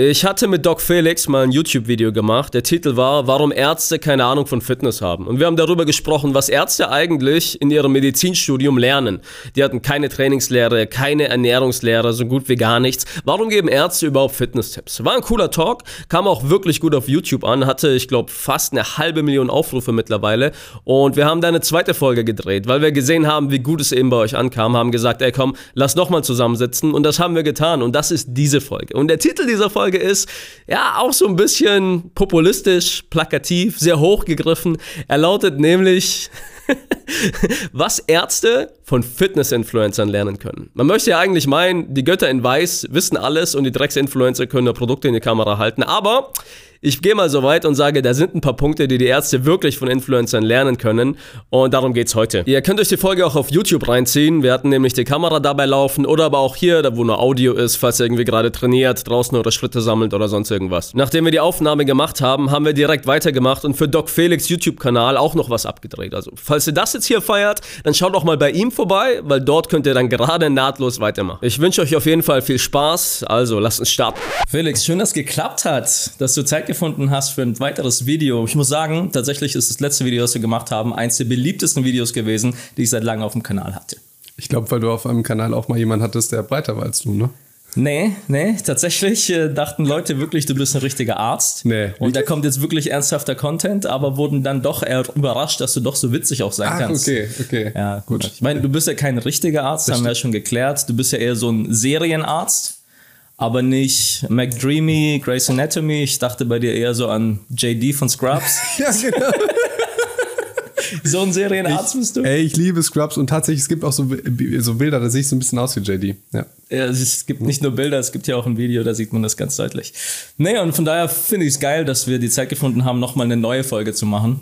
Ich hatte mit Doc Felix mal ein YouTube-Video gemacht. Der Titel war, warum Ärzte keine Ahnung von Fitness haben. Und wir haben darüber gesprochen, was Ärzte eigentlich in ihrem Medizinstudium lernen. Die hatten keine Trainingslehre, keine Ernährungslehre, so gut wie gar nichts. Warum geben Ärzte überhaupt Fitness-Tipps? War ein cooler Talk, kam auch wirklich gut auf YouTube an, hatte, ich glaube, fast eine halbe Million Aufrufe mittlerweile. Und wir haben da eine zweite Folge gedreht, weil wir gesehen haben, wie gut es eben bei euch ankam, haben gesagt, ey komm, lass nochmal zusammensitzen. Und das haben wir getan. Und das ist diese Folge. Und der Titel dieser Folge Folge ist ja auch so ein bisschen populistisch, plakativ, sehr hochgegriffen. Er lautet nämlich, was Ärzte von Fitness-Influencern lernen können. Man möchte ja eigentlich meinen, die Götter in Weiß wissen alles und die Drecks-Influencer können nur Produkte in die Kamera halten, aber ich gehe mal so weit und sage, da sind ein paar Punkte, die die Ärzte wirklich von Influencern lernen können. Und darum geht's heute. Ihr könnt euch die Folge auch auf YouTube reinziehen. Wir hatten nämlich die Kamera dabei laufen oder aber auch hier, da wo nur Audio ist, falls ihr irgendwie gerade trainiert, draußen oder Schritte sammelt oder sonst irgendwas. Nachdem wir die Aufnahme gemacht haben, haben wir direkt weitergemacht und für Doc Felix YouTube-Kanal auch noch was abgedreht. Also, falls ihr das jetzt hier feiert, dann schaut auch mal bei ihm vorbei, weil dort könnt ihr dann gerade nahtlos weitermachen. Ich wünsche euch auf jeden Fall viel Spaß. Also, lasst uns starten. Felix, schön, dass es geklappt hat, dass du Zeit gefunden hast für ein weiteres Video. Ich muss sagen, tatsächlich ist das letzte Video, das wir gemacht haben, eins der beliebtesten Videos gewesen, die ich seit langem auf dem Kanal hatte. Ich glaube, weil du auf einem Kanal auch mal jemanden hattest, der breiter war als du, ne? Nee, nee, tatsächlich äh, dachten Leute wirklich, du bist ein richtiger Arzt. Nee. Und da kommt jetzt wirklich ernsthafter Content, aber wurden dann doch eher überrascht, dass du doch so witzig auch sein Ach, kannst. okay, okay. Ja, gut. Ich meine, du bist ja kein richtiger Arzt, das haben wir ja schon geklärt. Du bist ja eher so ein Serienarzt aber nicht McDreamy, Grey's Anatomy. Ich dachte bei dir eher so an JD von Scrubs. ja, genau. so ein Serienarzt bist du? Ey, ich liebe Scrubs und tatsächlich, es gibt auch so, so Bilder, da sehe ich so ein bisschen aus wie JD. Ja. ja. es gibt nicht nur Bilder, es gibt ja auch ein Video, da sieht man das ganz deutlich. Nee, und von daher finde ich es geil, dass wir die Zeit gefunden haben, nochmal eine neue Folge zu machen.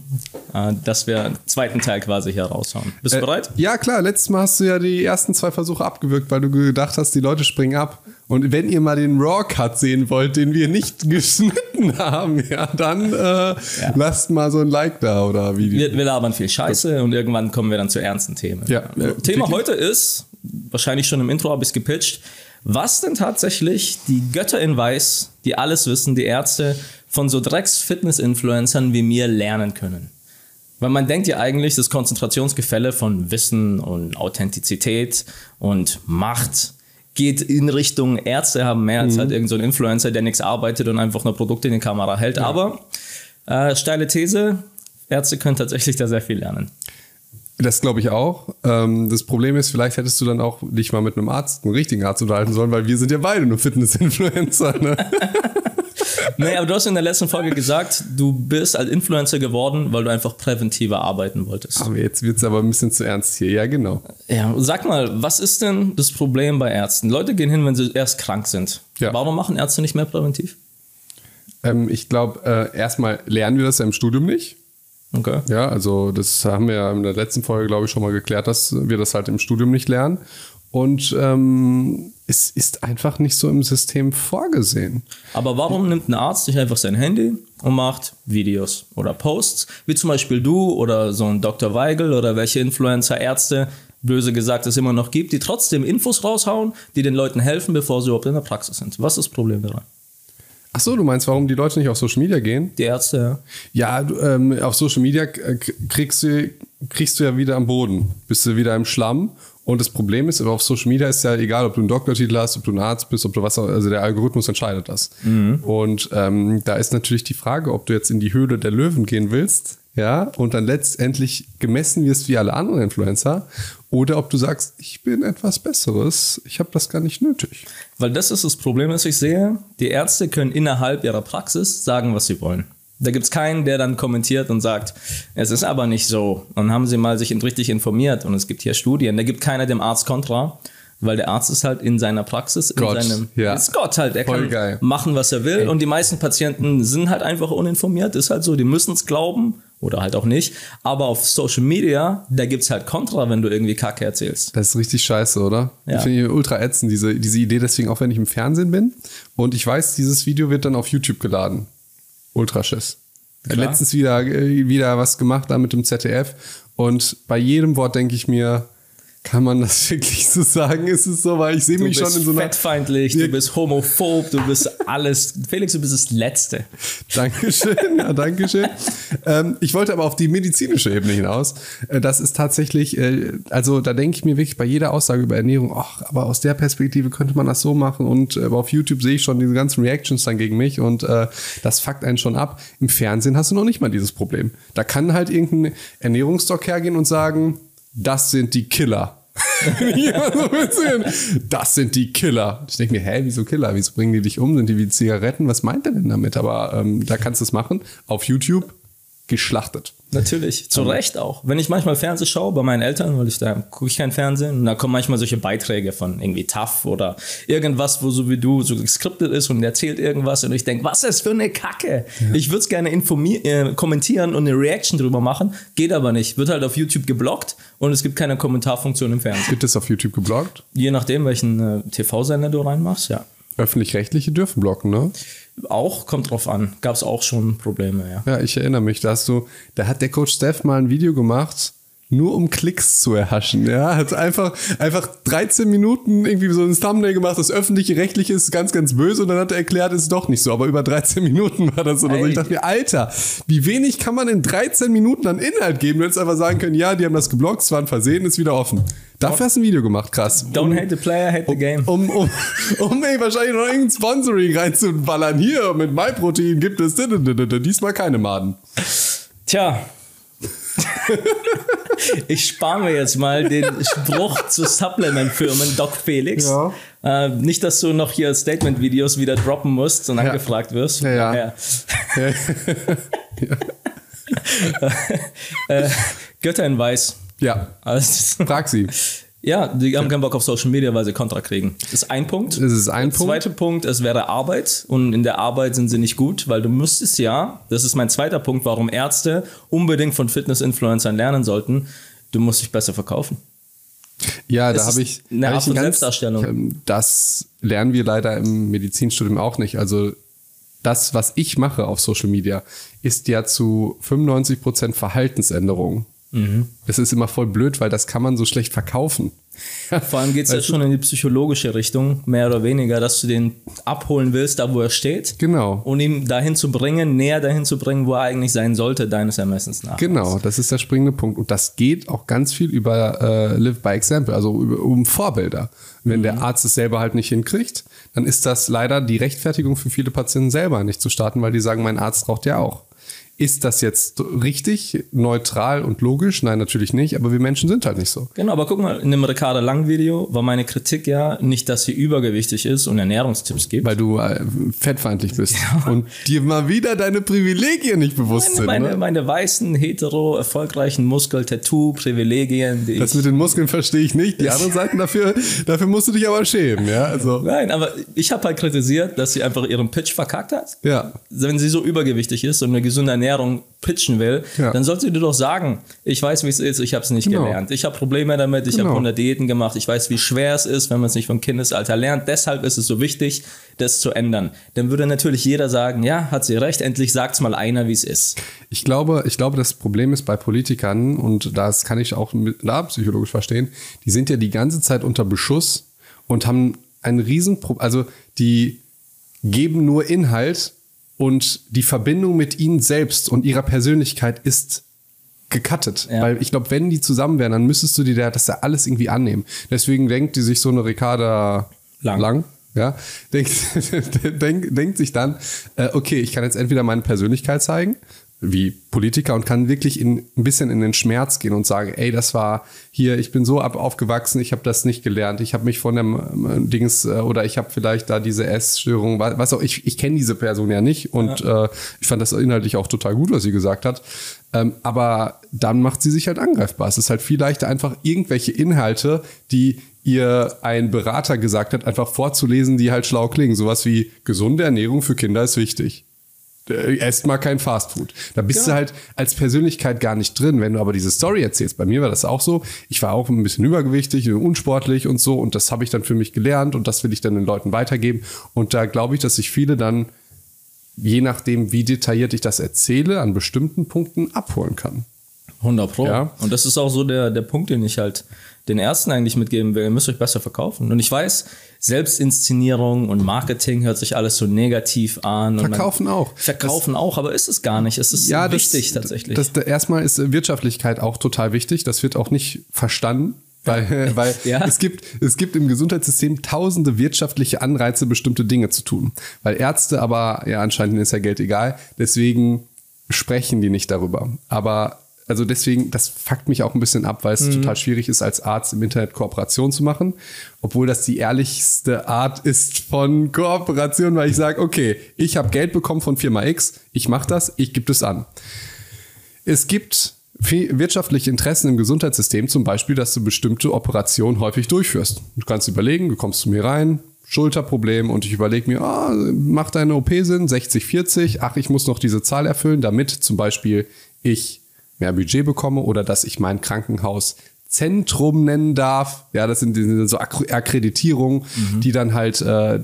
Äh, dass wir einen zweiten Teil quasi hier raushauen. Bist du äh, bereit? Ja, klar. Letztes Mal hast du ja die ersten zwei Versuche abgewürgt, weil du gedacht hast, die Leute springen ab. Und wenn ihr mal den Raw-Cut sehen wollt, den wir nicht geschnitten haben, ja, dann äh, ja. lasst mal so ein Like da oder Video. Wir, wir labern viel Scheiße und irgendwann kommen wir dann zu ernsten Themen. Ja. Äh, Thema heute ist, wahrscheinlich schon im Intro habe ich es gepitcht, was denn tatsächlich die Götter in Weiß, die alles wissen, die Ärzte, von so Drecks-Fitness-Influencern wie mir lernen können. Weil man denkt ja eigentlich, das Konzentrationsgefälle von Wissen und Authentizität und Macht geht in Richtung Ärzte haben mehr als mhm. halt irgendein so Influencer, der nichts arbeitet und einfach nur Produkte in die Kamera hält. Ja. Aber äh, steile These, Ärzte können tatsächlich da sehr viel lernen. Das glaube ich auch. Ähm, das Problem ist, vielleicht hättest du dann auch dich mal mit einem Arzt, einem richtigen Arzt unterhalten sollen, weil wir sind ja beide nur Fitness-Influencer. Ne? nee, aber du hast in der letzten Folge gesagt, du bist als Influencer geworden, weil du einfach präventiver arbeiten wolltest. Aber jetzt wird es aber ein bisschen zu ernst hier. Ja, genau. Ja, sag mal, was ist denn das Problem bei Ärzten? Leute gehen hin, wenn sie erst krank sind. Ja. Warum machen Ärzte nicht mehr präventiv? Ähm, ich glaube, äh, erstmal lernen wir das ja im Studium nicht. Okay. Ja, also das haben wir ja in der letzten Folge, glaube ich, schon mal geklärt, dass wir das halt im Studium nicht lernen. Und ähm, es ist einfach nicht so im System vorgesehen. Aber warum nimmt ein Arzt sich einfach sein Handy und macht Videos oder Posts, wie zum Beispiel du oder so ein Dr. Weigel oder welche Influencer, Ärzte, böse gesagt, es immer noch gibt, die trotzdem Infos raushauen, die den Leuten helfen, bevor sie überhaupt in der Praxis sind. Was ist das Problem daran? Ach so, du meinst, warum die Leute nicht auf Social Media gehen? Die Ärzte, ja. Ja, ähm, auf Social Media kriegst du, kriegst du ja wieder am Boden, bist du wieder im Schlamm und das Problem ist, auf Social Media ist ja egal, ob du einen Doktortitel hast, ob du ein Arzt bist, ob du was, also der Algorithmus entscheidet das. Mhm. Und ähm, da ist natürlich die Frage, ob du jetzt in die Höhle der Löwen gehen willst, ja, und dann letztendlich gemessen wirst wie alle anderen Influencer, oder ob du sagst, ich bin etwas Besseres, ich habe das gar nicht nötig. Weil das ist das Problem, das ich sehe. Die Ärzte können innerhalb ihrer Praxis sagen, was sie wollen. Da gibt es keinen, der dann kommentiert und sagt, es ist aber nicht so. Und haben sie mal sich richtig informiert und es gibt hier Studien. Da gibt keiner dem Arzt Kontra, weil der Arzt ist halt in seiner Praxis, in Gott, seinem, ja. ist Gott halt. Er Voll kann geil. machen, was er will. Ey. Und die meisten Patienten sind halt einfach uninformiert. Ist halt so, die müssen es glauben oder halt auch nicht. Aber auf Social Media, da gibt es halt Kontra, wenn du irgendwie Kacke erzählst. Das ist richtig scheiße, oder? Ja. Ich finde ultra ätzend, diese, diese Idee. Deswegen auch, wenn ich im Fernsehen bin und ich weiß, dieses Video wird dann auf YouTube geladen. Ultraschiss. Klar. Letztens wieder, wieder was gemacht da mit dem ZDF und bei jedem Wort denke ich mir, Kann man das wirklich so sagen? Ist es so, weil ich sehe mich schon in so einer. fettfeindlich, du bist homophob, du bist alles. Felix, du bist das Letzte. Dankeschön, ja, Dankeschön. ähm, ich wollte aber auf die medizinische Ebene hinaus. Äh, das ist tatsächlich, äh, also da denke ich mir wirklich bei jeder Aussage über Ernährung, ach, aber aus der Perspektive könnte man das so machen. Und äh, auf YouTube sehe ich schon diese ganzen Reactions dann gegen mich und äh, das fuckt einen schon ab. Im Fernsehen hast du noch nicht mal dieses Problem. Da kann halt irgendein Ernährungsdoc hergehen und sagen, das sind die Killer. das sind die Killer. Ich denke mir, hä, wieso Killer? Wieso bringen die dich um? Sind die wie Zigaretten? Was meint er denn damit? Aber ähm, da kannst du es machen. Auf YouTube geschlachtet. Natürlich, zu Recht auch. Wenn ich manchmal Fernsehen schaue bei meinen Eltern, weil ich da gucke ich kein Fernsehen, und da kommen manchmal solche Beiträge von irgendwie TAF oder irgendwas, wo so wie du so geskriptet ist und erzählt irgendwas und ich denke, was ist für eine Kacke? Ja. Ich würde es gerne äh, kommentieren und eine Reaction drüber machen, geht aber nicht. Wird halt auf YouTube geblockt und es gibt keine Kommentarfunktion im Fernsehen. Gibt es auf YouTube geblockt? Je nachdem, welchen äh, TV-Sender du reinmachst, ja. Öffentlich-rechtliche dürfen blocken, ne? Auch, kommt drauf an. Gab es auch schon Probleme, ja. Ja, ich erinnere mich, da hast du, da hat der Coach Steph mal ein Video gemacht, nur um Klicks zu erhaschen. Ja, hat einfach, einfach 13 Minuten irgendwie so ein Thumbnail gemacht, das öffentliche rechtliche ist ganz, ganz böse und dann hat er erklärt, es ist doch nicht so. Aber über 13 Minuten war das so. Also ich dachte mir, Alter, wie wenig kann man in 13 Minuten an Inhalt geben? Du hättest einfach sagen können, ja, die haben das geblockt, es war ein Versehen, ist wieder offen. Dafür hast du ein Video gemacht, krass. Don't um, hate the player, hate the game. Um, um, um, um ey, wahrscheinlich noch irgendein Sponsoring reinzuballern. Hier, mit MyProtein gibt es diesmal keine Maden. Tja, ich spare mir jetzt mal den Spruch zu Supplement-Firmen, Doc Felix. Ja. Äh, nicht, dass du noch hier Statement-Videos wieder droppen musst und ja. angefragt wirst. Ja, ja. ja. äh, Götter in Weiß. Ja. Also, Frag sie. Ja, die haben keinen Bock auf Social Media, weil sie Kontra kriegen. Das ist ein Punkt. Das ist ein der Punkt. Zweiter Punkt, es wäre Arbeit und in der Arbeit sind sie nicht gut, weil du müsstest ja, das ist mein zweiter Punkt, warum Ärzte unbedingt von Fitness-Influencern lernen sollten, du musst dich besser verkaufen. Ja, da habe ich eine Art von Selbstdarstellung. Ähm, das lernen wir leider im Medizinstudium auch nicht. Also das, was ich mache auf Social Media, ist ja zu 95 Prozent Verhaltensänderung. Mhm. Das ist immer voll blöd, weil das kann man so schlecht verkaufen. Vor allem geht es ja schon in die psychologische Richtung, mehr oder weniger, dass du den abholen willst, da wo er steht. Genau. Und ihn dahin zu bringen, näher dahin zu bringen, wo er eigentlich sein sollte, deines Ermessens nach. Genau, das ist der springende Punkt. Und das geht auch ganz viel über äh, Live by Example, also über, um Vorbilder. Wenn mhm. der Arzt es selber halt nicht hinkriegt, dann ist das leider die Rechtfertigung für viele Patienten selber nicht zu starten, weil die sagen, mein Arzt braucht ja auch. Ist das jetzt richtig, neutral und logisch? Nein, natürlich nicht, aber wir Menschen sind halt nicht so. Genau, aber guck mal, in dem Ricardo Lang Video war meine Kritik ja nicht, dass sie übergewichtig ist und Ernährungstipps gibt. Weil du äh, fettfeindlich bist ja. und dir mal wieder deine Privilegien nicht bewusst meine, sind. Meine, ne? meine weißen, hetero, erfolgreichen Muskel-Tattoo-Privilegien. Das mit den Muskeln verstehe ich nicht. Die anderen Seiten dafür, dafür musst du dich aber schämen, ja? Also. Nein, aber ich habe halt kritisiert, dass sie einfach ihren Pitch verkackt hat. Ja. Wenn sie so übergewichtig ist und eine gesunde Ernährung Ernährung pitchen will, ja. dann sollst du dir doch sagen, ich weiß, wie es ist, ich habe es nicht genau. gelernt. Ich habe Probleme damit, ich genau. habe 100 Diäten gemacht, ich weiß, wie schwer es ist, wenn man es nicht vom Kindesalter lernt. Deshalb ist es so wichtig, das zu ändern. Dann würde natürlich jeder sagen, ja, hat sie recht, endlich sagt es mal einer, wie es ist. Ich glaube, ich glaube, das Problem ist bei Politikern, und das kann ich auch mit, da psychologisch verstehen, die sind ja die ganze Zeit unter Beschuss und haben ein Riesenproblem, also die geben nur Inhalt und die Verbindung mit ihnen selbst und ihrer Persönlichkeit ist gecuttet. Ja. Weil ich glaube, wenn die zusammen wären, dann müsstest du dir das ja alles irgendwie annehmen. Deswegen denkt die sich so eine Ricarda lang, lang ja, denkt, denkt, denkt sich dann, äh, okay, ich kann jetzt entweder meine Persönlichkeit zeigen wie Politiker und kann wirklich in, ein bisschen in den Schmerz gehen und sagen, ey, das war hier, ich bin so ab aufgewachsen, ich habe das nicht gelernt, ich habe mich von dem äh, Dings äh, oder ich habe vielleicht da diese Essstörung, was auch, ich, ich kenne diese Person ja nicht und ja. Äh, ich fand das inhaltlich auch total gut, was sie gesagt hat. Ähm, aber dann macht sie sich halt angreifbar. Es ist halt viel leichter, einfach irgendwelche Inhalte, die ihr ein Berater gesagt hat, einfach vorzulesen, die halt schlau klingen. Sowas wie gesunde Ernährung für Kinder ist wichtig. Äh, esst mal kein Fastfood. Da bist ja. du halt als Persönlichkeit gar nicht drin. Wenn du aber diese Story erzählst, bei mir war das auch so. Ich war auch ein bisschen übergewichtig, unsportlich und so. Und das habe ich dann für mich gelernt und das will ich dann den Leuten weitergeben. Und da glaube ich, dass sich viele dann, je nachdem, wie detailliert ich das erzähle, an bestimmten Punkten abholen kann. 100 Pro. Ja? Und das ist auch so der, der Punkt, den ich halt den ersten eigentlich mitgeben will. Ihr müsst euch besser verkaufen. Und ich weiß, Selbstinszenierung und Marketing hört sich alles so negativ an. Verkaufen auch. Verkaufen das, auch, aber ist es gar nicht. Es ist ja, wichtig das, tatsächlich. Das, erstmal ist Wirtschaftlichkeit auch total wichtig. Das wird auch nicht verstanden. Weil, weil ja. es, gibt, es gibt im Gesundheitssystem tausende wirtschaftliche Anreize, bestimmte Dinge zu tun. Weil Ärzte aber, ja, anscheinend ist ja Geld egal, deswegen sprechen die nicht darüber. Aber also deswegen, das fuckt mich auch ein bisschen ab, weil es mhm. total schwierig ist, als Arzt im Internet Kooperation zu machen. Obwohl das die ehrlichste Art ist von Kooperation, weil ich sage, okay, ich habe Geld bekommen von Firma X, ich mache das, ich gebe es an. Es gibt wirtschaftliche Interessen im Gesundheitssystem, zum Beispiel, dass du bestimmte Operationen häufig durchführst. Du kannst überlegen, du kommst zu mir rein, Schulterproblem und ich überlege mir, ah, macht deine OP Sinn, 60, 40, ach, ich muss noch diese Zahl erfüllen, damit zum Beispiel ich mehr Budget bekomme oder dass ich mein Krankenhaus Zentrum nennen darf. Ja, das sind so Akkreditierungen, mhm. die dann halt äh,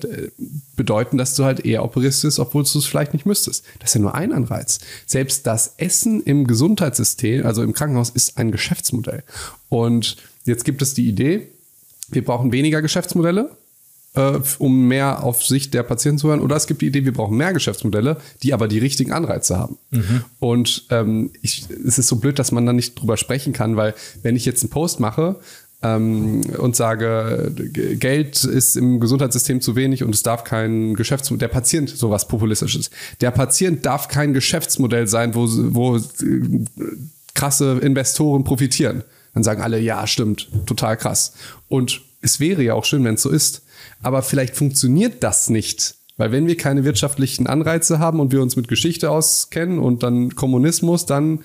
bedeuten, dass du halt eher operierst, obwohl du es vielleicht nicht müsstest. Das ist ja nur ein Anreiz. Selbst das Essen im Gesundheitssystem, also im Krankenhaus, ist ein Geschäftsmodell. Und jetzt gibt es die Idee, wir brauchen weniger Geschäftsmodelle, äh, um mehr auf Sicht der Patienten zu hören. Oder es gibt die Idee, wir brauchen mehr Geschäftsmodelle, die aber die richtigen Anreize haben. Mhm. Und ähm, ich, es ist so blöd, dass man da nicht drüber sprechen kann, weil wenn ich jetzt einen Post mache, ähm, und sage, Geld ist im Gesundheitssystem zu wenig und es darf kein Geschäftsmodell, der Patient, sowas populistisches, der Patient darf kein Geschäftsmodell sein, wo, wo äh, krasse Investoren profitieren. Dann sagen alle, ja, stimmt, total krass. Und es wäre ja auch schön, wenn es so ist. Aber vielleicht funktioniert das nicht. Weil wenn wir keine wirtschaftlichen Anreize haben und wir uns mit Geschichte auskennen und dann Kommunismus, dann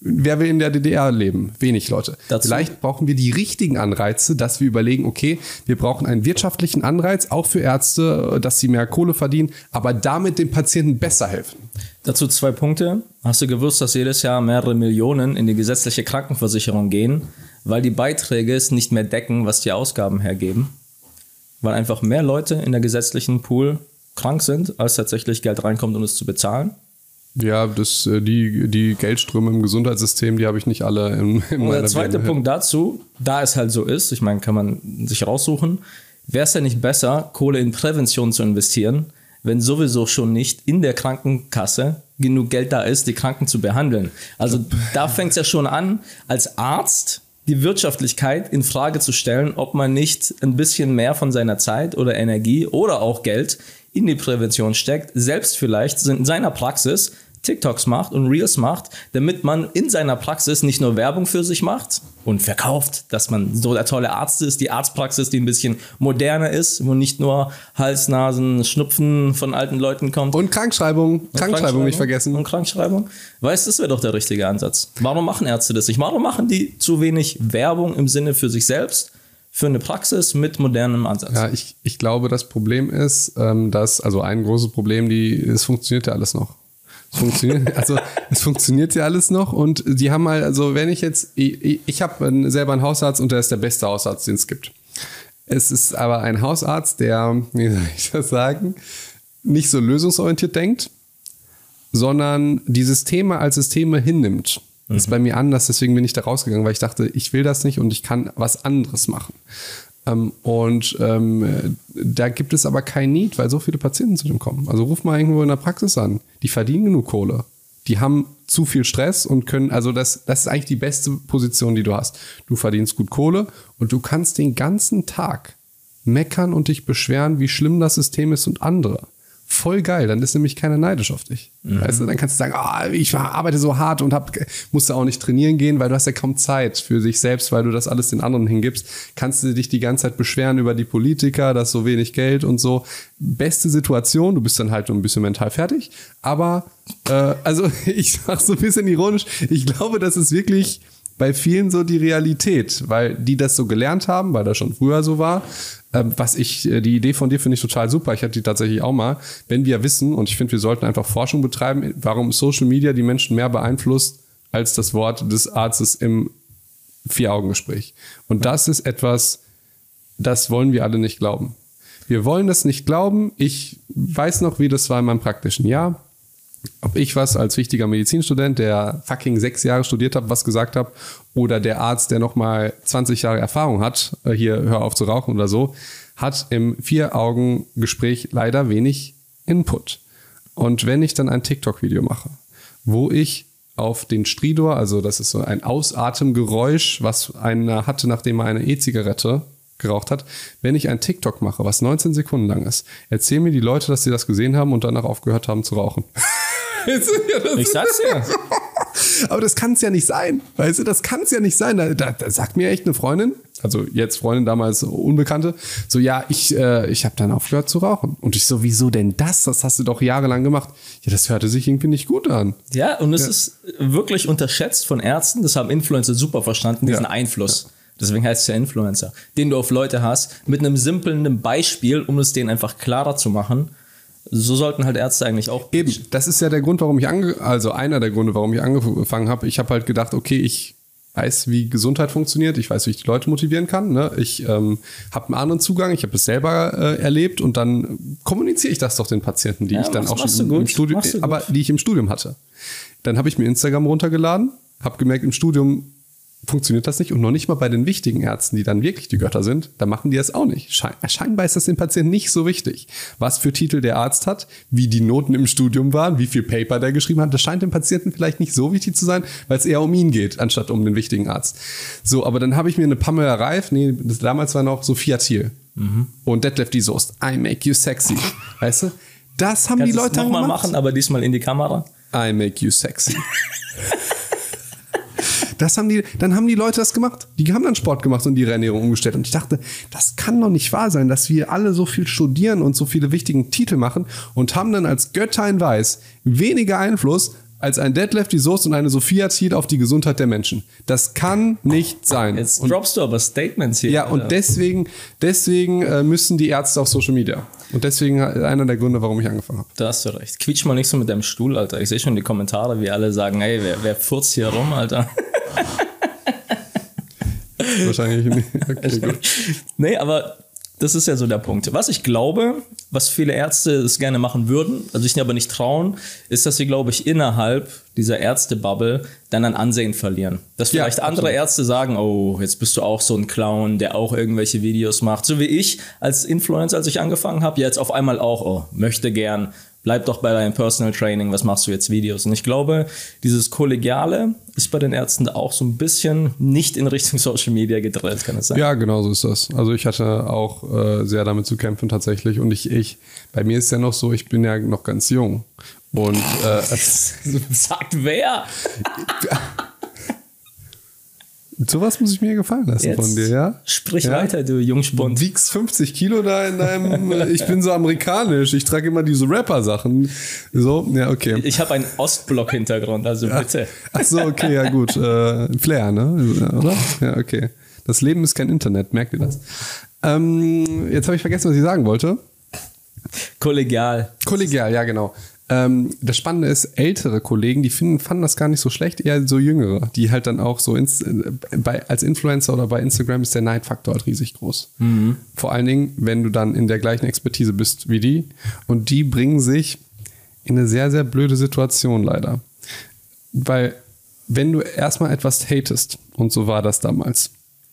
wer will in der DDR leben? Wenig Leute. Dazu? Vielleicht brauchen wir die richtigen Anreize, dass wir überlegen, okay, wir brauchen einen wirtschaftlichen Anreiz, auch für Ärzte, dass sie mehr Kohle verdienen, aber damit den Patienten besser helfen. Dazu zwei Punkte. Hast du gewusst, dass jedes Jahr mehrere Millionen in die gesetzliche Krankenversicherung gehen, weil die Beiträge es nicht mehr decken, was die Ausgaben hergeben? Weil einfach mehr Leute in der gesetzlichen Pool krank sind, als tatsächlich Geld reinkommt, um es zu bezahlen. Ja, das, äh, die, die Geldströme im Gesundheitssystem, die habe ich nicht alle in, in Und der zweite Birne. Punkt dazu, da es halt so ist, ich meine, kann man sich raussuchen, wäre es ja nicht besser, Kohle in Prävention zu investieren, wenn sowieso schon nicht in der Krankenkasse genug Geld da ist, die Kranken zu behandeln. Also da fängt es ja schon an, als Arzt die Wirtschaftlichkeit in Frage zu stellen, ob man nicht ein bisschen mehr von seiner Zeit oder Energie oder auch Geld in die Prävention steckt, selbst vielleicht in seiner Praxis TikToks macht und Reels macht, damit man in seiner Praxis nicht nur Werbung für sich macht und verkauft, dass man so der tolle Arzt ist, die Arztpraxis, die ein bisschen moderner ist, wo nicht nur Hals, Nasen, Schnupfen von alten Leuten kommt. Und Krankschreibung, und Krankschreibung nicht vergessen. Und Krankschreibung. Weißt, das wäre doch der richtige Ansatz. Warum machen Ärzte das nicht? Warum machen die zu wenig Werbung im Sinne für sich selbst? für eine Praxis mit modernem Ansatz. Ja, ich, ich glaube, das Problem ist, ähm, dass, also ein großes Problem, die, es funktioniert ja alles noch. Es funktioniert, also es funktioniert ja alles noch und die haben mal, also wenn ich jetzt, ich, ich habe selber einen Hausarzt und der ist der beste Hausarzt, den es gibt. Es ist aber ein Hausarzt, der, wie soll ich das sagen, nicht so lösungsorientiert denkt, sondern die Systeme als Systeme hinnimmt. Das ist mhm. bei mir anders, deswegen bin ich da rausgegangen, weil ich dachte, ich will das nicht und ich kann was anderes machen. Ähm, und ähm, da gibt es aber kein Need, weil so viele Patienten zu dem kommen. Also ruf mal irgendwo in der Praxis an. Die verdienen genug Kohle. Die haben zu viel Stress und können, also das, das ist eigentlich die beste Position, die du hast. Du verdienst gut Kohle und du kannst den ganzen Tag meckern und dich beschweren, wie schlimm das System ist und andere voll geil. Dann ist nämlich keiner neidisch auf dich. Mhm. Weißt du, dann kannst du sagen, oh, ich arbeite so hart und hab, musste auch nicht trainieren gehen, weil du hast ja kaum Zeit für sich selbst, weil du das alles den anderen hingibst. Kannst du dich die ganze Zeit beschweren über die Politiker, dass so wenig Geld und so. Beste Situation, du bist dann halt ein bisschen mental fertig. Aber, äh, also ich sag so ein bisschen ironisch, ich glaube, das ist wirklich bei vielen so die Realität, weil die das so gelernt haben, weil das schon früher so war. Ähm, was ich, äh, die Idee von dir finde ich total super. Ich hatte die tatsächlich auch mal. Wenn wir wissen, und ich finde, wir sollten einfach Forschung betreiben, warum Social Media die Menschen mehr beeinflusst als das Wort des Arztes im Vier-Augen-Gespräch. Und das ist etwas, das wollen wir alle nicht glauben. Wir wollen das nicht glauben. Ich weiß noch, wie das war in meinem praktischen Jahr. Ob ich was als wichtiger Medizinstudent, der fucking sechs Jahre studiert hat, was gesagt habe, oder der Arzt, der nochmal 20 Jahre Erfahrung hat, äh, hier hör auf zu rauchen oder so, hat im Vier-Augen-Gespräch leider wenig Input. Und wenn ich dann ein TikTok-Video mache, wo ich auf den Stridor, also das ist so ein Ausatemgeräusch, was einer hatte, nachdem er eine E-Zigarette geraucht hat, wenn ich ein TikTok mache, was 19 Sekunden lang ist, erzählen mir die Leute, dass sie das gesehen haben und danach aufgehört haben zu rauchen. ich sag's dir. Aber das kann es ja nicht sein. Weißt du, das kann es ja nicht sein. Da, da, da, sagt mir echt eine Freundin, also jetzt Freundin, damals Unbekannte, so, ja, ich, äh, ich habe dann aufgehört zu rauchen. Und ich so, wieso denn das? Das hast du doch jahrelang gemacht. Ja, das hörte sich irgendwie nicht gut an. Ja, und es ja. ist wirklich unterschätzt von Ärzten. Das haben Influencer super verstanden, diesen ja. Einfluss. Ja. Deswegen heißt es ja Influencer, den du auf Leute hast, mit einem simplen Beispiel, um es denen einfach klarer zu machen so sollten halt Ärzte eigentlich auch. Eben, das ist ja der Grund, warum ich ange also einer der Gründe, warum ich angefangen habe. Ich habe halt gedacht, okay, ich weiß, wie Gesundheit funktioniert, ich weiß, wie ich die Leute motivieren kann. Ne? Ich ähm, habe einen anderen Zugang, ich habe es selber äh, erlebt und dann kommuniziere ich das doch den Patienten, die ja, ich dann auch schon im, im Studium, aber die ich im Studium hatte. Dann habe ich mir Instagram runtergeladen, habe gemerkt, im Studium funktioniert das nicht. Und noch nicht mal bei den wichtigen Ärzten, die dann wirklich die Götter sind, da machen die das auch nicht. Schein scheinbar ist das dem Patienten nicht so wichtig. Was für Titel der Arzt hat, wie die Noten im Studium waren, wie viel Paper der geschrieben hat, das scheint dem Patienten vielleicht nicht so wichtig zu sein, weil es eher um ihn geht, anstatt um den wichtigen Arzt. So, aber dann habe ich mir eine Pamela Reif, nee, das damals war noch Sophia Thiel mhm. und Detlef die Soest, I make you sexy. weißt du? Das haben Kannst die Leute nochmal machen, aber diesmal in die Kamera. I make you sexy. Das haben die, dann haben die Leute das gemacht. Die haben dann Sport gemacht und ihre Ernährung umgestellt. Und ich dachte, das kann doch nicht wahr sein, dass wir alle so viel studieren und so viele wichtigen Titel machen und haben dann als Götter in Weiß weniger Einfluss als ein Deadlift, die Soße und eine Sophia Ziel auf die Gesundheit der Menschen. Das kann nicht sein. Jetzt und, droppst du aber Statements hier. Ja, und deswegen, deswegen äh, müssen die Ärzte auf Social Media. Und deswegen äh, einer der Gründe, warum ich angefangen habe. Da hast du recht. Quietsch mal nicht so mit deinem Stuhl, Alter. Ich sehe schon die Kommentare, wie alle sagen, ey, wer, wer furzt hier rum, Alter? Wahrscheinlich nicht. Okay, gut. Nee, aber das ist ja so der Punkt. Was ich glaube, was viele Ärzte es gerne machen würden, also sich aber nicht trauen, ist, dass sie, glaube ich, innerhalb dieser Ärztebubble dann an Ansehen verlieren. Dass vielleicht ja, andere Ärzte sagen, oh, jetzt bist du auch so ein Clown, der auch irgendwelche Videos macht. So wie ich als Influencer, als ich angefangen habe, jetzt auf einmal auch, oh, möchte gern bleib doch bei deinem Personal Training, was machst du jetzt Videos? Und ich glaube, dieses Kollegiale ist bei den Ärzten auch so ein bisschen nicht in Richtung Social Media gedrillt, kann es sein? Ja, genau so ist das. Also ich hatte auch äh, sehr damit zu kämpfen tatsächlich. Und ich, ich, bei mir ist ja noch so, ich bin ja noch ganz jung. Und äh, sagt wer? Sowas muss ich mir gefallen lassen Jetzt von dir, ja? Sprich ja? weiter, du Jungspund. Du wiegst 50 Kilo da in deinem, äh, ich bin so amerikanisch, ich trage immer diese Rapper-Sachen. So, ja, okay. Ich habe einen Ostblock-Hintergrund, also ja. bitte. Ach so, okay, ja gut. Äh, Flair, ne? Oder? Ja, okay. Das Leben ist kein Internet, merkt ihr das? Ähm, jetzt habe ich vergessen, was ich sagen wollte. Kollegial. Kollegial, ja, genau. Ähm, das Spannende ist, ältere Kollegen, die finden, fanden das gar nicht so schlecht, eher so jüngere, die halt dann auch so ins, äh, bei, als Influencer oder bei Instagram ist der Neidfaktor halt riesig groß. Mhm. Vor allen Dingen, wenn du dann in der gleichen Expertise bist wie die und die bringen sich in eine sehr, sehr blöde Situation leider. Weil, wenn du erstmal etwas hatest, und so war das damals,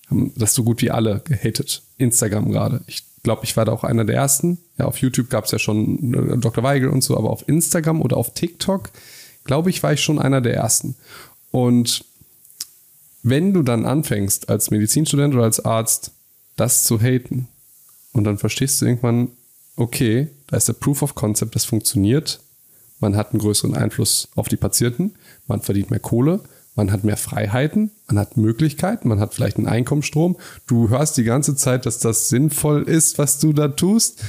haben das so gut wie alle gehatet, Instagram gerade. Ich glaube, ich war da auch einer der ersten. Ja, auf YouTube gab es ja schon äh, Dr. Weigel und so, aber auf Instagram oder auf TikTok, glaube ich, war ich schon einer der ersten. Und wenn du dann anfängst, als Medizinstudent oder als Arzt, das zu haten, und dann verstehst du irgendwann, okay, da ist der Proof of Concept, das funktioniert, man hat einen größeren Einfluss auf die Patienten, man verdient mehr Kohle, man hat mehr Freiheiten, man hat Möglichkeiten, man hat vielleicht einen Einkommensstrom. Du hörst die ganze Zeit, dass das sinnvoll ist, was du da tust.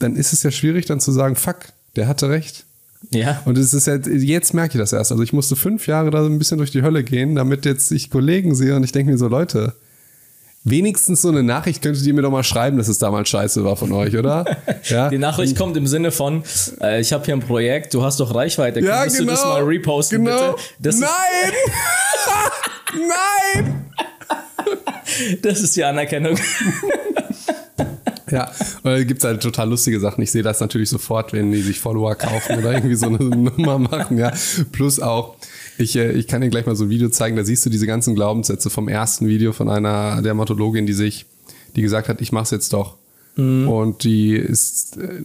Dann ist es ja schwierig, dann zu sagen, fuck, der hatte recht. Ja. Und es ist ja, jetzt merke ich das erst. Also ich musste fünf Jahre da so ein bisschen durch die Hölle gehen, damit jetzt ich Kollegen sehe und ich denke mir so, Leute, wenigstens so eine Nachricht könntet ihr mir doch mal schreiben, dass es damals scheiße war von euch, oder? Ja? Die Nachricht kommt im Sinne von, äh, ich habe hier ein Projekt, du hast doch Reichweite, ja, könntest genau, du das genau. mal reposten, genau. bitte? Das Nein! Nein! Das ist die Anerkennung. Ja, da gibt es halt total lustige Sachen. Ich sehe das natürlich sofort, wenn die sich Follower kaufen oder irgendwie so eine Nummer machen, ja. Plus auch, ich, äh, ich kann dir gleich mal so ein Video zeigen, da siehst du diese ganzen Glaubenssätze vom ersten Video von einer Dermatologin, die sich, die gesagt hat, ich mach's jetzt doch. Mhm. Und die ist, äh,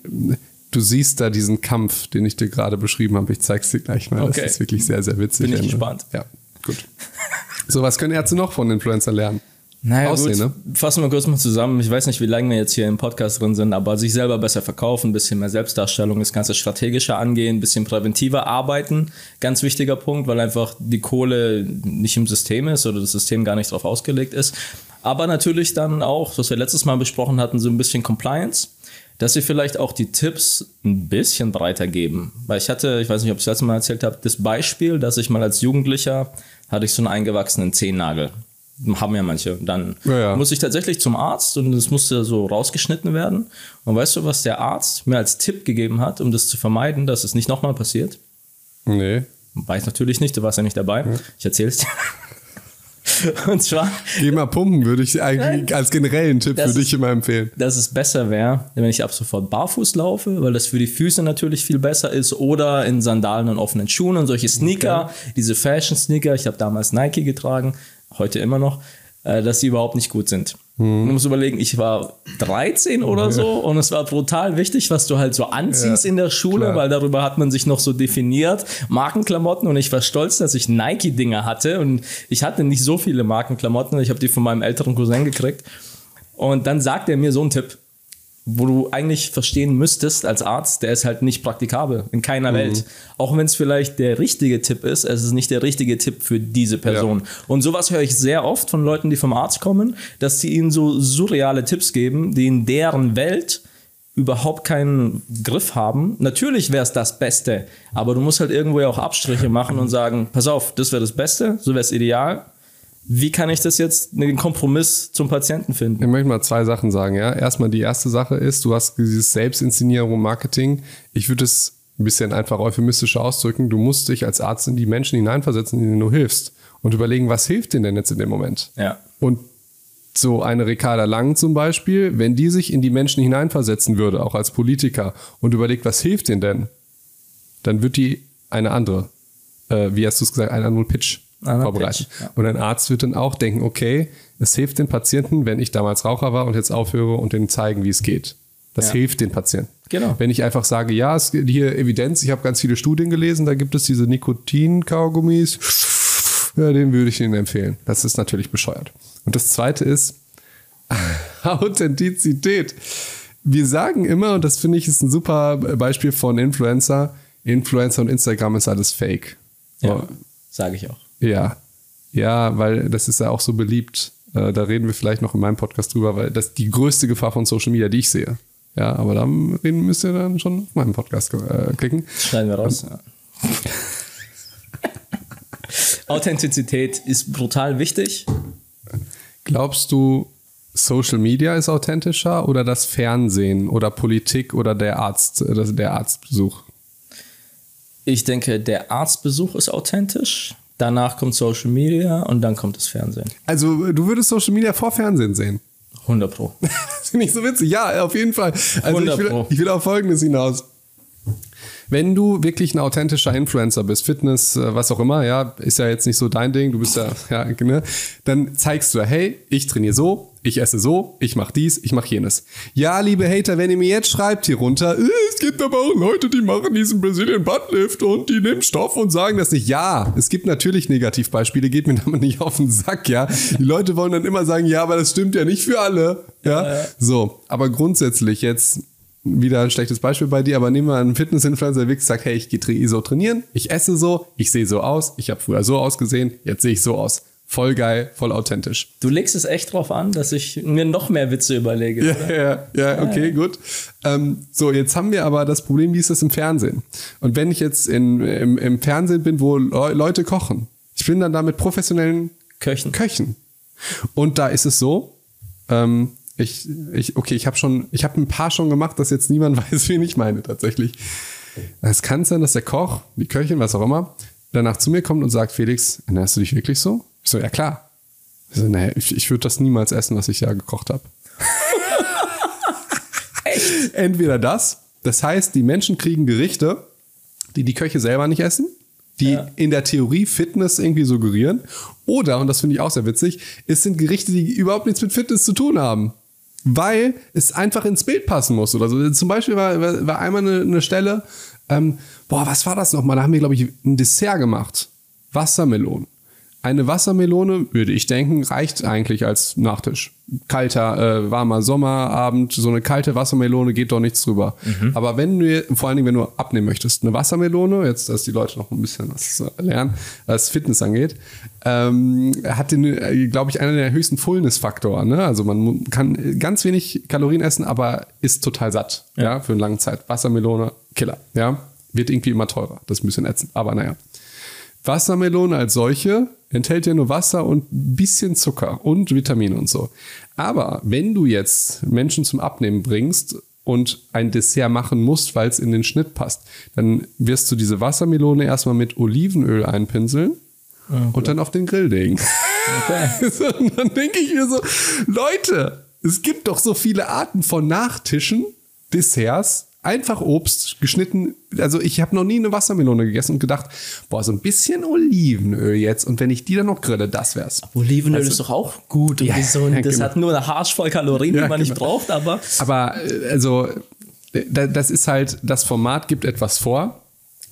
du siehst da diesen Kampf, den ich dir gerade beschrieben habe. Ich zeig's dir gleich mal. Okay. Das ist wirklich sehr, sehr witzig. Bin ich gespannt. Ja, gut. So, was können Ärzte noch von Influencer lernen? Naja, Aussehen, gut. Ne? Fassen wir kurz mal zusammen. Ich weiß nicht, wie lange wir jetzt hier im Podcast drin sind, aber sich selber besser verkaufen, ein bisschen mehr Selbstdarstellung, das Ganze strategischer angehen, ein bisschen präventiver arbeiten. Ganz wichtiger Punkt, weil einfach die Kohle nicht im System ist oder das System gar nicht darauf ausgelegt ist. Aber natürlich dann auch, was wir letztes Mal besprochen hatten, so ein bisschen Compliance dass sie vielleicht auch die Tipps ein bisschen breiter geben. Weil ich hatte, ich weiß nicht, ob ich das letzte Mal erzählt habe, das Beispiel, dass ich mal als Jugendlicher hatte ich so einen eingewachsenen Zehennagel haben ja manche. Dann ja, ja. muss ich tatsächlich zum Arzt und es musste so rausgeschnitten werden. Und weißt du, was der Arzt mir als Tipp gegeben hat, um das zu vermeiden, dass es nicht nochmal passiert? Nee. Weiß natürlich nicht, du warst ja nicht dabei. Ja. Ich erzähl's dir. Und zwar. Geh mal pumpen, würde ich eigentlich als generellen Tipp für dich immer empfehlen. Dass es besser wäre, wenn ich ab sofort barfuß laufe, weil das für die Füße natürlich viel besser ist. Oder in Sandalen und offenen Schuhen und solche Sneaker, okay. diese Fashion-Sneaker. Ich habe damals Nike getragen heute immer noch, äh, dass sie überhaupt nicht gut sind. Hm. Du musst überlegen, ich war 13 oder so und es war brutal wichtig, was du halt so anziehst ja, in der Schule, klar. weil darüber hat man sich noch so definiert. Markenklamotten und ich war stolz, dass ich Nike-Dinger hatte und ich hatte nicht so viele Markenklamotten. Ich habe die von meinem älteren Cousin gekriegt. Und dann sagt er mir so einen Tipp wo du eigentlich verstehen müsstest als Arzt, der ist halt nicht praktikabel in keiner mhm. Welt. Auch wenn es vielleicht der richtige Tipp ist, es ist nicht der richtige Tipp für diese Person. Ja. Und sowas höre ich sehr oft von Leuten, die vom Arzt kommen, dass sie ihnen so surreale Tipps geben, die in deren Welt überhaupt keinen Griff haben. Natürlich wäre es das Beste, aber du musst halt irgendwo ja auch Abstriche machen und sagen, pass auf, das wäre das Beste, so wäre es ideal wie kann ich das jetzt, den Kompromiss zum Patienten finden? Ich möchte mal zwei Sachen sagen. Ja, erstmal die erste Sache ist, du hast dieses Selbstinszenierung Marketing. Ich würde es ein bisschen einfach euphemistischer ausdrücken. Du musst dich als Arzt in die Menschen hineinversetzen, denen du hilfst und überlegen, was hilft denen denn jetzt in dem Moment? Ja. Und so eine Ricarda Lang zum Beispiel, wenn die sich in die Menschen hineinversetzen würde, auch als Politiker, und überlegt, was hilft denen denn, dann wird die eine andere, äh, wie hast du es gesagt, einen anderen Pitch vorbereiten. Ja. Und ein Arzt wird dann auch denken, okay, es hilft den Patienten, wenn ich damals Raucher war und jetzt aufhöre und denen zeigen, wie es geht. Das ja. hilft den Patienten. Genau. Wenn ich einfach sage, ja, es gibt hier Evidenz, ich habe ganz viele Studien gelesen, da gibt es diese Nikotin-Kaugummis, ja, den würde ich Ihnen empfehlen. Das ist natürlich bescheuert. Und das zweite ist Authentizität. Wir sagen immer, und das finde ich ist ein super Beispiel von Influencer, Influencer und Instagram ist alles fake. Ja, sage ich auch. Ja, ja, weil das ist ja auch so beliebt. Äh, da reden wir vielleicht noch in meinem Podcast drüber, weil das ist die größte Gefahr von Social Media, die ich sehe. Ja, aber da reden müsst ihr dann schon auf meinen Podcast äh, klicken. Schneiden wir raus. Ja. Authentizität ist brutal wichtig. Glaubst du, Social Media ist authentischer oder das Fernsehen oder Politik oder der Arzt, der Arztbesuch? Ich denke, der Arztbesuch ist authentisch. Danach kommt Social Media und dann kommt das Fernsehen. Also du würdest Social Media vor Fernsehen sehen? 100 Pro. das finde ich so witzig. Ja, auf jeden Fall. Also 100 ich, will, ich will auf Folgendes hinaus. Wenn du wirklich ein authentischer Influencer bist, Fitness, äh, was auch immer, ja, ist ja jetzt nicht so dein Ding, du bist ja, ja, ne, dann zeigst du, hey, ich trainiere so, ich esse so, ich mache dies, ich mache jenes. Ja, liebe Hater, wenn ihr mir jetzt schreibt hier runter, äh, es gibt aber auch Leute, die machen diesen Brazilian Buttlift und die nehmen Stoff und sagen das nicht. Ja, es gibt natürlich Negativbeispiele, geht mir damit nicht auf den Sack, ja. Die Leute wollen dann immer sagen, ja, aber das stimmt ja nicht für alle, ja. ja. So, aber grundsätzlich jetzt wieder ein schlechtes Beispiel bei dir, aber nehmen wir einen Fitness-Influencer, der wirklich sagt, hey, ich gehe so trainieren, ich esse so, ich sehe so aus, ich habe früher so ausgesehen, jetzt sehe ich so aus voll geil, voll authentisch. Du legst es echt drauf an, dass ich mir noch mehr Witze überlege. Ja, ja, ja, okay, gut. Ähm, so, jetzt haben wir aber das Problem, wie ist das im Fernsehen? Und wenn ich jetzt in, im, im Fernsehen bin, wo Le Leute kochen, ich bin dann da mit professionellen Köchen. Köchen. Und da ist es so, ähm, ich, ich, okay, ich habe schon, ich habe ein paar schon gemacht, dass jetzt niemand weiß, wen ich meine tatsächlich. Es kann sein, dass der Koch, die Köchin, was auch immer, danach zu mir kommt und sagt, Felix, ernährst du dich wirklich so? Ich so, ja klar. Ich so, nee, ich, ich würde das niemals essen, was ich ja gekocht habe. Entweder das, das heißt, die Menschen kriegen Gerichte, die die Köche selber nicht essen, die ja. in der Theorie Fitness irgendwie suggerieren. Oder, und das finde ich auch sehr witzig, es sind Gerichte, die überhaupt nichts mit Fitness zu tun haben. Weil es einfach ins Bild passen muss oder so. Zum Beispiel war, war einmal eine, eine Stelle, ähm, boah, was war das nochmal? Da haben wir, glaube ich, ein Dessert gemacht. Wassermelonen. Eine Wassermelone, würde ich denken, reicht eigentlich als Nachtisch. Kalter, äh, warmer Sommerabend, so eine kalte Wassermelone geht doch nichts drüber. Mhm. Aber wenn du, vor allen Dingen, wenn du abnehmen möchtest, eine Wassermelone, jetzt, dass die Leute noch ein bisschen was lernen, was Fitness angeht, ähm, hat den, äh, glaube ich, einen der höchsten Fullness-Faktoren. Ne? Also man kann ganz wenig Kalorien essen, aber ist total satt, ja, ja für eine lange Zeit. Wassermelone, Killer, ja. Wird irgendwie immer teurer. Das ist ein bisschen ätzend, aber naja. Wassermelone als solche enthält ja nur Wasser und ein bisschen Zucker und Vitamine und so. Aber wenn du jetzt Menschen zum Abnehmen bringst und ein Dessert machen musst, weil es in den Schnitt passt, dann wirst du diese Wassermelone erstmal mit Olivenöl einpinseln okay. Ah, und dann auf den Grill legen. Okay. und dann denke ich mir so, Leute, es gibt doch so viele Arten von Nachtischen, Desserts, einfach Obst geschnitten. Also ich habe noch nie eine Wassermelone gegessen und gedacht, boah, so ein bisschen Olivenöl jetzt und wenn ich die dann noch grille, das wär's. Olivenöl also, ist doch auch gut. Ja, gesund. Ja, das genau. hat nur eine Harsch voll Kalorien, ja, die man genau. nicht braucht, aber. Aber äh, also das ist halt, das Format gibt etwas vor,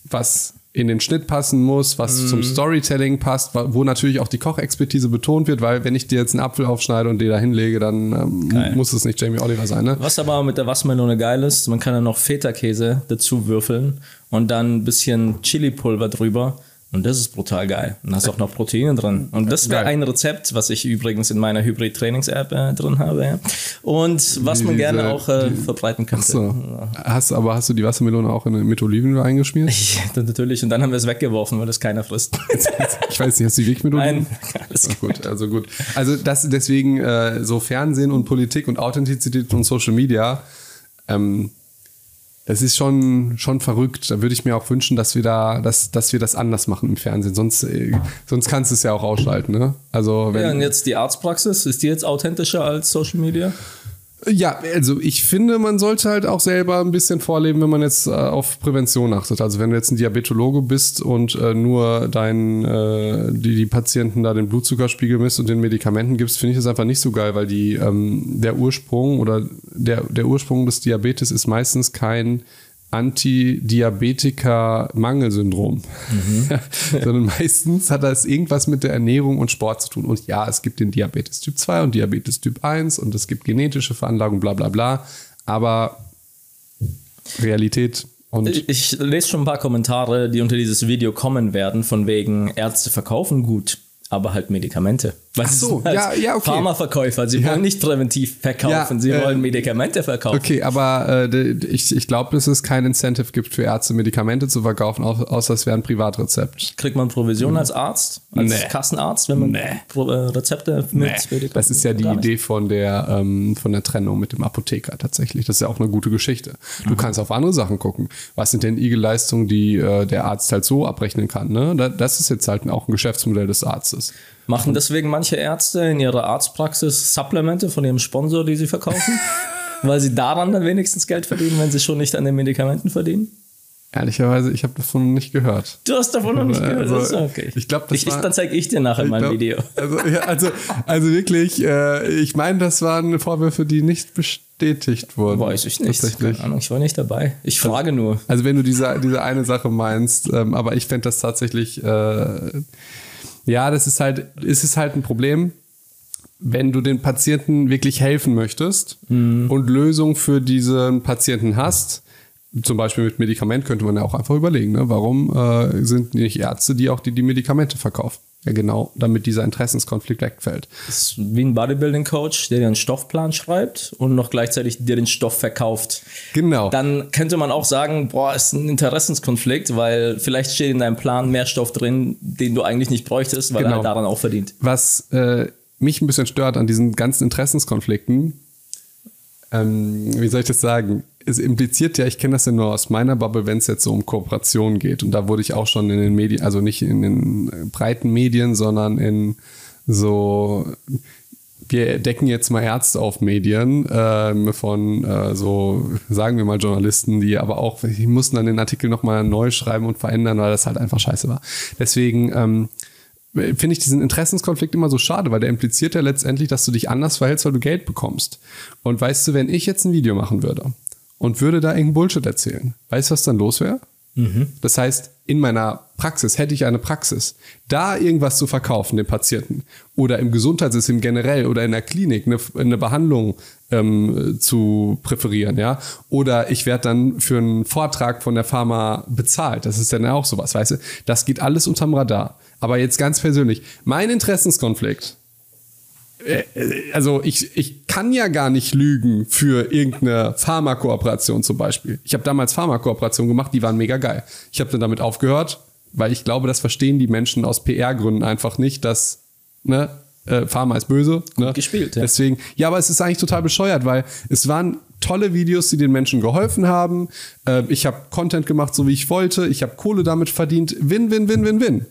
was in den Schnitt passen muss, was mm. zum Storytelling passt, wo natürlich auch die Kochexpertise betont wird, weil wenn ich dir jetzt einen Apfel aufschneide und dir da hinlege, dann ähm, muss es nicht Jamie Oliver sein. Ne? Was aber mit der Wassermelone geil ist, man kann dann noch Feta-Käse dazu würfeln und dann ein bisschen Chili-Pulver drüber und das ist brutal geil. Und hast auch noch Proteine drin. Und das wäre ein Rezept, was ich übrigens in meiner Hybrid-Trainings-App äh, drin habe. Ja. Und was man gerne auch äh, verbreiten könnte. So. Hast, aber hast du die Wassermelone auch in, mit Olivenöl eingeschmiert? Ja, natürlich. Und dann haben wir es weggeworfen, weil das keiner frisst. ich weiß nicht, hast du die wirklich mit Olivenöl? Nein, alles gut. gut. Also gut. Also das deswegen äh, so Fernsehen und Politik und Authentizität und Social Media ähm, das ist schon, schon verrückt. Da würde ich mir auch wünschen, dass wir da, dass, dass wir das anders machen im Fernsehen. Sonst, äh, sonst kannst du es ja auch ausschalten, ne? Also, wenn, ja, und jetzt die Arztpraxis, ist die jetzt authentischer als Social Media? Ja, also ich finde, man sollte halt auch selber ein bisschen vorleben, wenn man jetzt äh, auf Prävention achtet. Also wenn du jetzt ein Diabetologe bist und äh, nur deinen, äh, die, die Patienten da den Blutzuckerspiegel misst und den Medikamenten gibst, finde ich das einfach nicht so geil, weil die ähm, der Ursprung oder der, der Ursprung des Diabetes ist meistens kein Antidiabetiker-Mangelsyndrom. Mhm. Sondern meistens hat das irgendwas mit der Ernährung und Sport zu tun. Und ja, es gibt den Diabetes Typ 2 und Diabetes Typ 1 und es gibt genetische Veranlagung, bla bla bla. Aber Realität und ich, ich lese schon ein paar Kommentare, die unter dieses Video kommen werden, von wegen Ärzte verkaufen gut aber halt Medikamente. Weil Ach so, halt ja, ja, okay. Pharmaverkäufer, sie ja. wollen nicht präventiv verkaufen, ja, sie äh, wollen Medikamente verkaufen. Okay, aber äh, ich, ich glaube, dass es kein Incentive gibt für Ärzte, Medikamente zu verkaufen, außer es wäre ein Privatrezept. Kriegt man Provision als Arzt, als nee. Kassenarzt, wenn man nee. Äh, Rezepte mit nee. Medikamenten? Das ist ja die Idee von der, ähm, von der Trennung mit dem Apotheker tatsächlich. Das ist ja auch eine gute Geschichte. Du mhm. kannst auf andere Sachen gucken. Was sind denn IG-Leistungen, die äh, der Arzt halt so abrechnen kann? Ne? Das ist jetzt halt auch ein Geschäftsmodell des Arztes. Machen deswegen manche Ärzte in ihrer Arztpraxis Supplemente von ihrem Sponsor, die sie verkaufen? weil sie daran dann wenigstens Geld verdienen, wenn sie schon nicht an den Medikamenten verdienen? Ehrlicherweise, ich habe davon nicht gehört. Du hast davon noch nicht gehört. Also, okay. Ich glaube, das ich, war, Dann zeige ich dir nachher mein glaub, Video. Also, ja, also, also wirklich, äh, ich meine, das waren Vorwürfe, die nicht bestätigt wurden. Weiß ich nicht. Keine Ahnung, ich war nicht dabei. Ich frage nur. Also wenn du diese, diese eine Sache meinst, ähm, aber ich fände das tatsächlich äh, ja, das ist halt, ist es halt ein Problem, wenn du den Patienten wirklich helfen möchtest mhm. und Lösungen für diesen Patienten hast. Zum Beispiel mit Medikament könnte man ja auch einfach überlegen, ne? warum äh, sind nicht Ärzte, die auch die, die Medikamente verkaufen? Ja, genau, damit dieser Interessenskonflikt wegfällt. Das ist wie ein Bodybuilding-Coach, der dir einen Stoffplan schreibt und noch gleichzeitig dir den Stoff verkauft. Genau. Dann könnte man auch sagen, boah, ist ein Interessenskonflikt, weil vielleicht steht in deinem Plan mehr Stoff drin, den du eigentlich nicht bräuchtest, weil genau. er halt daran auch verdient. Was äh, mich ein bisschen stört an diesen ganzen Interessenskonflikten, ähm, wie soll ich das sagen? Es impliziert ja, ich kenne das ja nur aus meiner Bubble, wenn es jetzt so um Kooperation geht. Und da wurde ich auch schon in den Medien, also nicht in den breiten Medien, sondern in so wir decken jetzt mal Ärzte auf Medien ähm, von äh, so, sagen wir mal Journalisten, die aber auch, die mussten dann den Artikel nochmal neu schreiben und verändern, weil das halt einfach scheiße war. Deswegen ähm, finde ich diesen Interessenskonflikt immer so schade, weil der impliziert ja letztendlich, dass du dich anders verhältst, weil du Geld bekommst. Und weißt du, wenn ich jetzt ein Video machen würde und würde da irgendeinen Bullshit erzählen, weißt du, was dann los wäre? Mhm. Das heißt, in meiner Praxis hätte ich eine Praxis, da irgendwas zu verkaufen, den Patienten, oder im Gesundheitssystem generell oder in der Klinik eine, eine Behandlung ähm, zu präferieren, ja, oder ich werde dann für einen Vortrag von der Pharma bezahlt. Das ist dann auch sowas, weißt du? Das geht alles unterm Radar. Aber jetzt ganz persönlich, mein Interessenskonflikt also ich, ich kann ja gar nicht lügen für irgendeine Pharmakooperation zum Beispiel. Ich habe damals Pharmakooperationen gemacht, die waren mega geil. Ich habe dann damit aufgehört, weil ich glaube, das verstehen die Menschen aus PR-Gründen einfach nicht, dass ne, äh, Pharma ist böse. Ne? Gespielt, ja. Deswegen, ja, aber es ist eigentlich total bescheuert, weil es waren tolle Videos, die den Menschen geholfen haben. Äh, ich habe Content gemacht, so wie ich wollte. Ich habe Kohle damit verdient. Win, win, win, win, win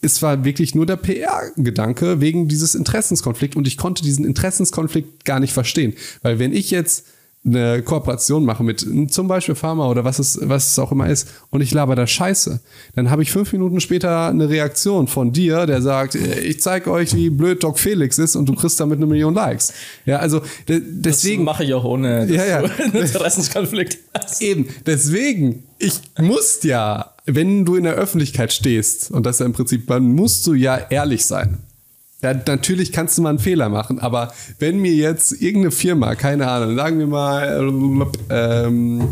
es war wirklich nur der PR-Gedanke wegen dieses Interessenskonflikt und ich konnte diesen Interessenskonflikt gar nicht verstehen. Weil wenn ich jetzt eine Kooperation mache mit zum Beispiel Pharma oder was es, was es auch immer ist und ich laber da Scheiße, dann habe ich fünf Minuten später eine Reaktion von dir, der sagt, ich zeige euch, wie blöd Doc Felix ist und du kriegst damit eine Million Likes. Ja, also deswegen mache ich auch ohne ja, ja. Interessenskonflikt. Eben, deswegen, ich muss ja wenn du in der Öffentlichkeit stehst, und das ist ja im Prinzip, dann musst du ja ehrlich sein. Ja, natürlich kannst du mal einen Fehler machen, aber wenn mir jetzt irgendeine Firma, keine Ahnung, sagen wir mal, ähm,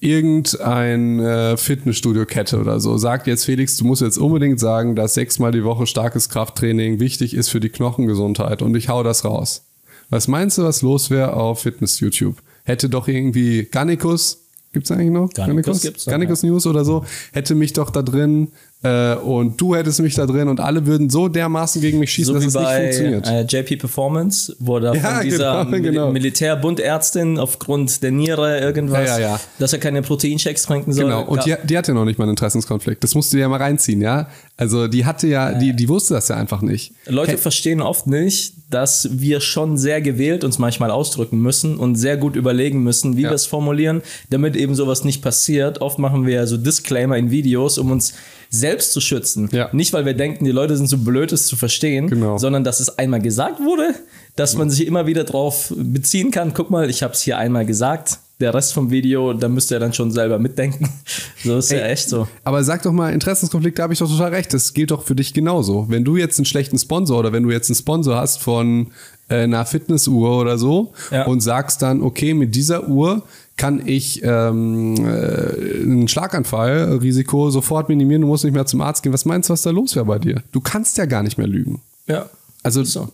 irgendein Fitnessstudio-Kette oder so sagt jetzt Felix, du musst jetzt unbedingt sagen, dass sechsmal die Woche starkes Krafttraining wichtig ist für die Knochengesundheit und ich hau das raus. Was meinst du, was los wäre auf Fitness-YouTube? Hätte doch irgendwie Gannikus Gibt es eigentlich noch? Garnicus, Garnicus, Garnicus News oder so. Hätte mich doch da drin äh, und du hättest mich da drin und alle würden so dermaßen gegen mich schießen, so dass es bei, nicht funktioniert. Äh, JP Performance wurde ja, von dieser genau, genau. Militärbundärztin aufgrund der Niere irgendwas, ja, ja, dass er keine Proteinchecks trinken soll. Genau, und die, die hatte noch nicht mal einen Interessenskonflikt. Das musst du dir ja mal reinziehen, ja? Also die hatte ja, die, die wusste das ja einfach nicht. Leute Ke verstehen oft nicht, dass wir schon sehr gewählt uns manchmal ausdrücken müssen und sehr gut überlegen müssen, wie wir es formulieren, damit eben sowas nicht passiert. Oft machen wir ja so Disclaimer in Videos, um uns selbst zu schützen. Ja. Nicht, weil wir denken, die Leute sind so blöd, es zu verstehen, genau. sondern dass es einmal gesagt wurde, dass man sich immer wieder darauf beziehen kann. Guck mal, ich habe es hier einmal gesagt. Der Rest vom Video, da müsst ihr dann schon selber mitdenken. So ist Ey, ja echt so. Aber sag doch mal, Interessenskonflikt, da habe ich doch total recht. Das gilt doch für dich genauso. Wenn du jetzt einen schlechten Sponsor oder wenn du jetzt einen Sponsor hast von äh, einer Fitnessuhr oder so ja. und sagst dann, okay, mit dieser Uhr kann ich ähm, äh, ein Schlaganfallrisiko sofort minimieren, du musst nicht mehr zum Arzt gehen. Was meinst du, was da los wäre bei dir? Du kannst ja gar nicht mehr lügen. Ja. Also so.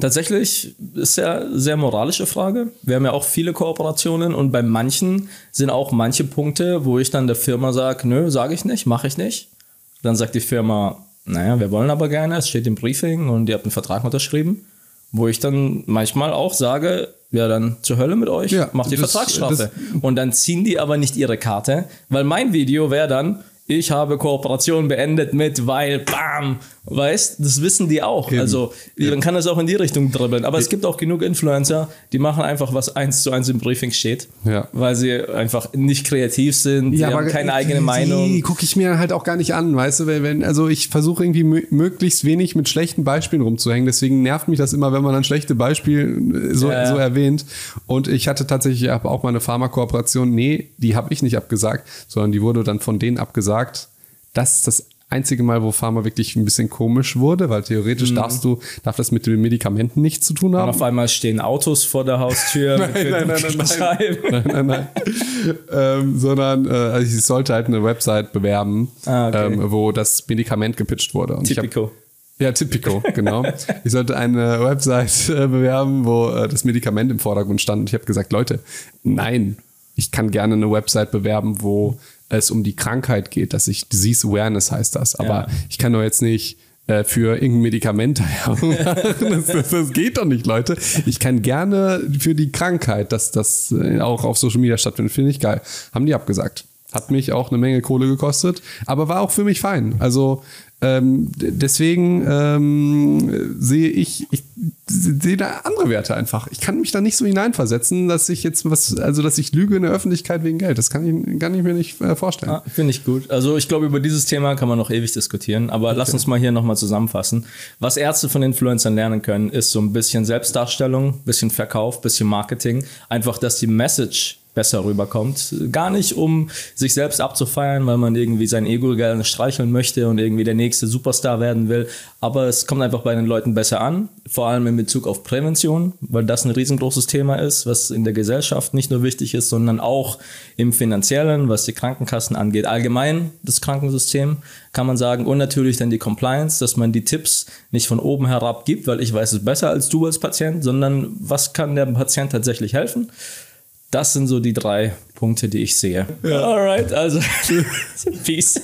tatsächlich ist ja sehr moralische Frage. Wir haben ja auch viele Kooperationen und bei manchen sind auch manche Punkte, wo ich dann der Firma sage, nö, sage ich nicht, mache ich nicht. Dann sagt die Firma, naja, wir wollen aber gerne, es steht im Briefing und ihr habt einen Vertrag unterschrieben, wo ich dann manchmal auch sage, ja, dann zur Hölle mit euch, ja, macht die das, Vertragsstrafe. Das, und dann ziehen die aber nicht ihre Karte, weil mein Video wäre dann, ich habe Kooperation beendet mit, weil, bam, weißt, das wissen die auch. Eben. Also, ja. man kann das auch in die Richtung dribbeln. Aber es gibt auch genug Influencer, die machen einfach, was eins zu eins im Briefing steht, ja. weil sie einfach nicht kreativ sind, ja, die haben keine eigene die, Meinung. Die gucke ich mir halt auch gar nicht an, weißt du, wenn, also ich versuche irgendwie möglichst wenig mit schlechten Beispielen rumzuhängen, deswegen nervt mich das immer, wenn man ein schlechtes Beispiel so, ja. so erwähnt. Und ich hatte tatsächlich auch mal eine Pharmakooperation, nee, die habe ich nicht abgesagt, sondern die wurde dann von denen abgesagt. Das ist das einzige Mal, wo Pharma wirklich ein bisschen komisch wurde, weil theoretisch mhm. darfst du, darf das mit den Medikamenten nichts zu tun haben. Und auf einmal stehen Autos vor der Haustür. nein, nein, nein, nein, nein, nein, nein, ähm, sondern äh, also ich sollte halt eine Website bewerben, ah, okay. ähm, wo das Medikament gepitcht wurde. Und Typico. Ja, Typico, genau. ich sollte eine Website äh, bewerben, wo äh, das Medikament im Vordergrund stand. Und ich habe gesagt, Leute, nein, ich kann gerne eine Website bewerben, wo es um die Krankheit geht, dass ich Disease Awareness heißt das. Aber ja. ich kann doch jetzt nicht äh, für irgendein Medikament das, das, das, geht doch nicht, Leute. Ich kann gerne für die Krankheit, dass das äh, auch auf Social Media stattfindet, finde ich geil. Haben die abgesagt. Hat mich auch eine Menge Kohle gekostet, aber war auch für mich fein. Also ähm, deswegen ähm, sehe ich, ich sehe da andere Werte einfach. Ich kann mich da nicht so hineinversetzen, dass ich jetzt was, also dass ich lüge in der Öffentlichkeit wegen Geld. Das kann ich, kann ich mir nicht äh, vorstellen. Ah, Finde ich gut. Also ich glaube, über dieses Thema kann man noch ewig diskutieren, aber okay. lass uns mal hier nochmal zusammenfassen. Was Ärzte von Influencern lernen können, ist so ein bisschen Selbstdarstellung, bisschen Verkauf, bisschen Marketing. Einfach, dass die Message besser rüberkommt. Gar nicht, um sich selbst abzufeiern, weil man irgendwie sein Ego gerne streicheln möchte und irgendwie der nächste Superstar werden will. Aber es kommt einfach bei den Leuten besser an, vor allem in Bezug auf Prävention, weil das ein riesengroßes Thema ist, was in der Gesellschaft nicht nur wichtig ist, sondern auch im finanziellen, was die Krankenkassen angeht. Allgemein das Krankensystem kann man sagen und natürlich dann die Compliance, dass man die Tipps nicht von oben herab gibt, weil ich weiß es besser als du als Patient, sondern was kann der Patient tatsächlich helfen? Das sind so die drei Punkte, die ich sehe. Ja. Alright, also Peace.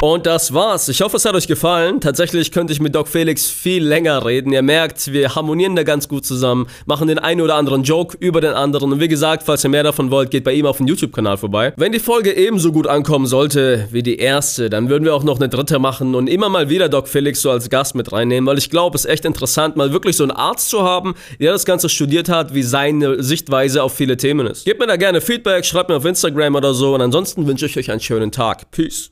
Und das war's. Ich hoffe, es hat euch gefallen. Tatsächlich könnte ich mit Doc Felix viel länger reden. Ihr merkt, wir harmonieren da ganz gut zusammen, machen den einen oder anderen Joke über den anderen. Und wie gesagt, falls ihr mehr davon wollt, geht bei ihm auf den YouTube-Kanal vorbei. Wenn die Folge ebenso gut ankommen sollte wie die erste, dann würden wir auch noch eine dritte machen und immer mal wieder Doc Felix so als Gast mit reinnehmen, weil ich glaube, es ist echt interessant, mal wirklich so einen Arzt zu haben, der das Ganze studiert hat, wie seine Sichtweise auf viele Themen ist. Gebt mir da gerne Feedback, schreibt mir auf Instagram oder so und ansonsten wünsche ich euch einen schönen Tag. Peace.